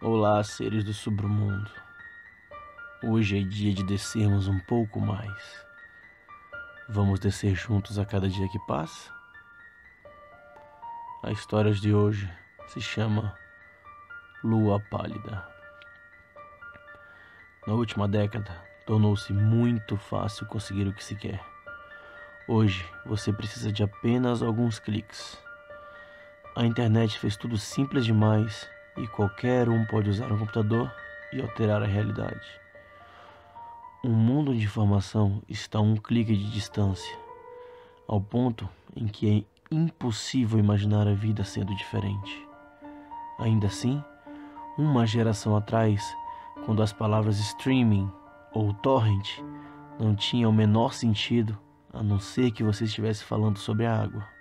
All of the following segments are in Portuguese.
Olá, seres do submundo. Hoje é dia de descermos um pouco mais. Vamos descer juntos a cada dia que passa? A história de hoje se chama Lua Pálida. Na última década, tornou-se muito fácil conseguir o que se quer. Hoje, você precisa de apenas alguns cliques. A internet fez tudo simples demais e qualquer um pode usar um computador e alterar a realidade. Um mundo de informação está a um clique de distância, ao ponto em que é impossível imaginar a vida sendo diferente. Ainda assim, uma geração atrás, quando as palavras streaming ou torrent não tinham o menor sentido, a não ser que você estivesse falando sobre a água.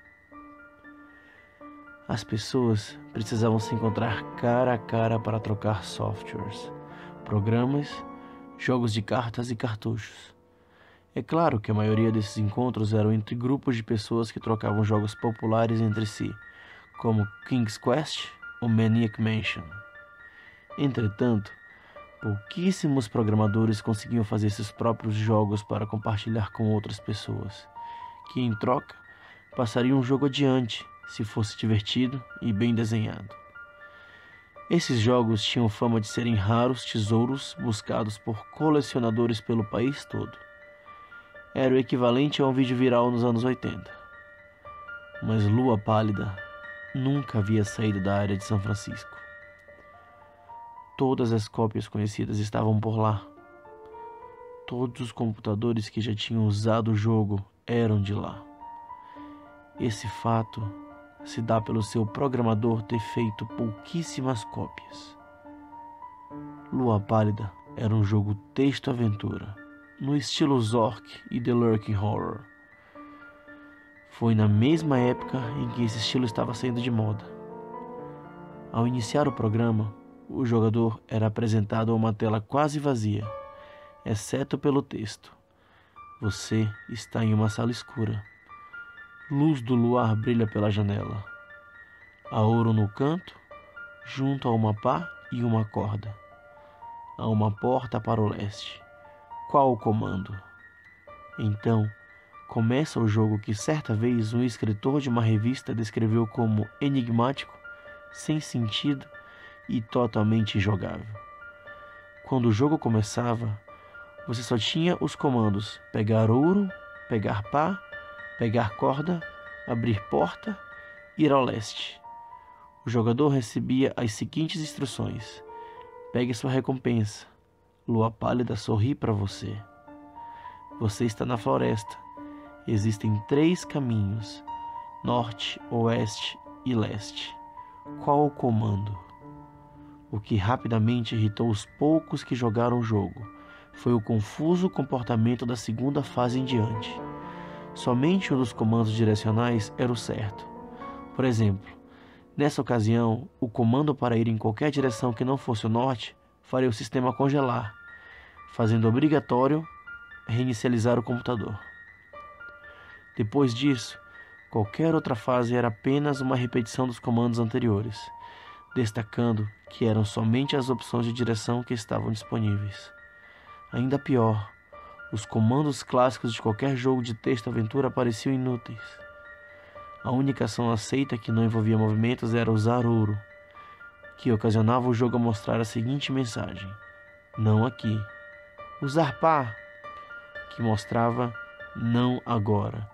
As pessoas precisavam se encontrar cara a cara para trocar softwares, programas, jogos de cartas e cartuchos. É claro que a maioria desses encontros eram entre grupos de pessoas que trocavam jogos populares entre si, como King's Quest ou Maniac Mansion. Entretanto, pouquíssimos programadores conseguiam fazer seus próprios jogos para compartilhar com outras pessoas, que em troca passariam o jogo adiante se fosse divertido e bem desenhado. Esses jogos tinham fama de serem raros tesouros buscados por colecionadores pelo país todo. Era o equivalente a um vídeo viral nos anos 80. Mas Lua Pálida nunca havia saído da área de São Francisco. Todas as cópias conhecidas estavam por lá. Todos os computadores que já tinham usado o jogo eram de lá. Esse fato se dá pelo seu programador ter feito pouquíssimas cópias. Lua Pálida era um jogo texto-aventura, no estilo Zork e The Lurking Horror. Foi na mesma época em que esse estilo estava saindo de moda. Ao iniciar o programa, o jogador era apresentado a uma tela quase vazia, exceto pelo texto. Você está em uma sala escura. Luz do luar brilha pela janela. Há ouro no canto, junto a uma pá e uma corda. Há uma porta para o leste. Qual o comando? Então, começa o jogo que certa vez um escritor de uma revista descreveu como enigmático, sem sentido e totalmente injogável. Quando o jogo começava, você só tinha os comandos pegar ouro, pegar pá pegar corda, abrir porta, ir ao leste. O jogador recebia as seguintes instruções: pegue sua recompensa. Lua pálida sorri para você. Você está na floresta. Existem três caminhos: norte, oeste e leste. Qual o comando? O que rapidamente irritou os poucos que jogaram o jogo foi o confuso comportamento da segunda fase em diante. Somente um dos comandos direcionais era o certo. Por exemplo, nessa ocasião, o comando para ir em qualquer direção que não fosse o norte faria o sistema congelar, fazendo obrigatório reinicializar o computador. Depois disso, qualquer outra fase era apenas uma repetição dos comandos anteriores, destacando que eram somente as opções de direção que estavam disponíveis. Ainda pior, os comandos clássicos de qualquer jogo de texto-aventura pareciam inúteis. A única ação aceita que não envolvia movimentos era usar ouro, que ocasionava o jogo a mostrar a seguinte mensagem: Não aqui. Usar pá, que mostrava não agora.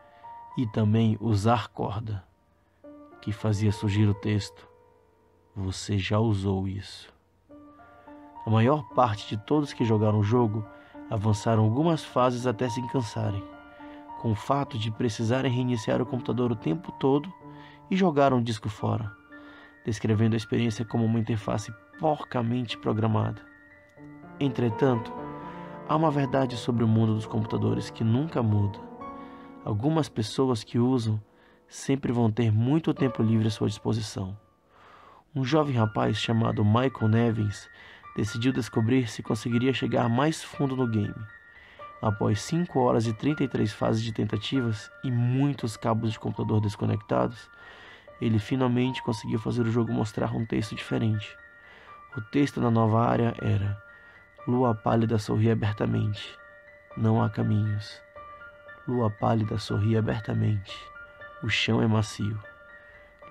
E também usar corda, que fazia surgir o texto: Você já usou isso. A maior parte de todos que jogaram o jogo avançaram algumas fases até se cansarem, com o fato de precisarem reiniciar o computador o tempo todo e jogaram o disco fora, descrevendo a experiência como uma interface porcamente programada. Entretanto, há uma verdade sobre o mundo dos computadores que nunca muda. Algumas pessoas que usam sempre vão ter muito tempo livre à sua disposição. Um jovem rapaz chamado Michael Nevins decidiu descobrir se conseguiria chegar mais fundo no game. Após 5 horas e 33 fases de tentativas e muitos cabos de computador desconectados, ele finalmente conseguiu fazer o jogo mostrar um texto diferente. O texto na nova área era: Lua pálida sorri abertamente. Não há caminhos. Lua pálida sorri abertamente. O chão é macio.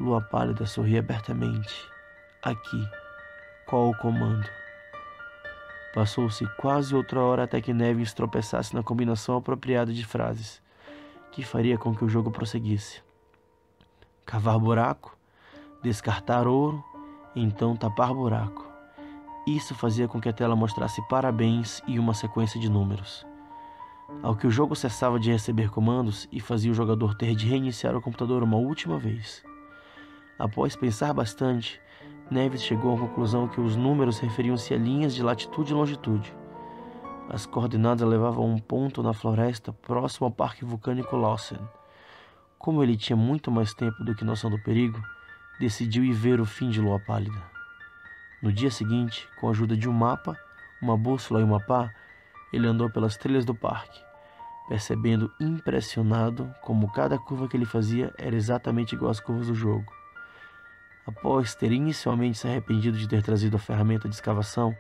Lua pálida sorri abertamente. Aqui. Qual o comando? Passou-se quase outra hora até que Neves tropeçasse na combinação apropriada de frases, que faria com que o jogo prosseguisse. Cavar buraco, descartar ouro, então tapar buraco. Isso fazia com que a tela mostrasse parabéns e uma sequência de números. Ao que o jogo cessava de receber comandos e fazia o jogador ter de reiniciar o computador uma última vez. Após pensar bastante, Neves chegou à conclusão que os números referiam-se a linhas de latitude e longitude. As coordenadas levavam a um ponto na floresta próximo ao Parque Vulcânico Lawson. Como ele tinha muito mais tempo do que noção do perigo, decidiu ir ver o fim de Lua Pálida. No dia seguinte, com a ajuda de um mapa, uma bússola e uma pá, ele andou pelas trilhas do parque, percebendo impressionado como cada curva que ele fazia era exatamente igual às curvas do jogo. Após ter inicialmente se arrependido de ter trazido a ferramenta de escavação,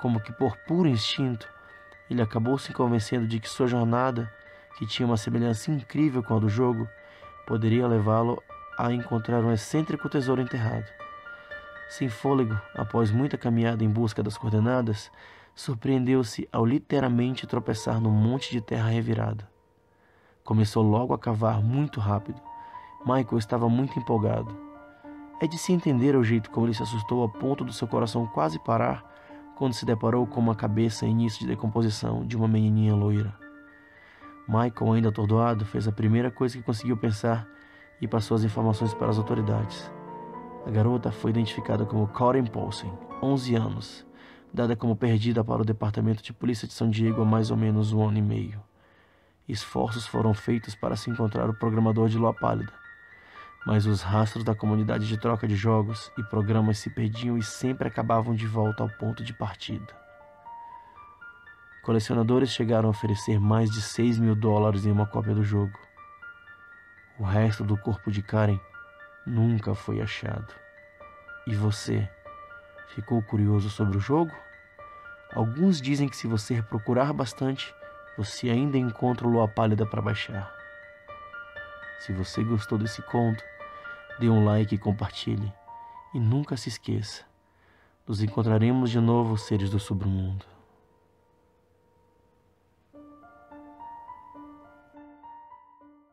como que por puro instinto, ele acabou se convencendo de que sua jornada, que tinha uma semelhança incrível com a do jogo, poderia levá-lo a encontrar um excêntrico tesouro enterrado. Sem fôlego, após muita caminhada em busca das coordenadas, surpreendeu-se ao literalmente tropeçar num monte de terra revirada. Começou logo a cavar muito rápido. Michael estava muito empolgado. É de se entender o jeito como ele se assustou a ponto do seu coração quase parar quando se deparou com uma cabeça em início de decomposição de uma menininha loira. Michael, ainda atordoado, fez a primeira coisa que conseguiu pensar e passou as informações para as autoridades. A garota foi identificada como Corin Paulsen, 11 anos, dada como perdida para o Departamento de Polícia de São Diego há mais ou menos um ano e meio. Esforços foram feitos para se encontrar o programador de Lua Pálida, mas os rastros da comunidade de troca de jogos e programas se perdiam e sempre acabavam de volta ao ponto de partida. Colecionadores chegaram a oferecer mais de 6 mil dólares em uma cópia do jogo. O resto do corpo de Karen nunca foi achado. E você ficou curioso sobre o jogo? Alguns dizem que se você procurar bastante, você ainda encontra o Lua Pálida para baixar. Se você gostou desse conto, dê um like e compartilhe. E nunca se esqueça, nos encontraremos de novo, seres do submundo.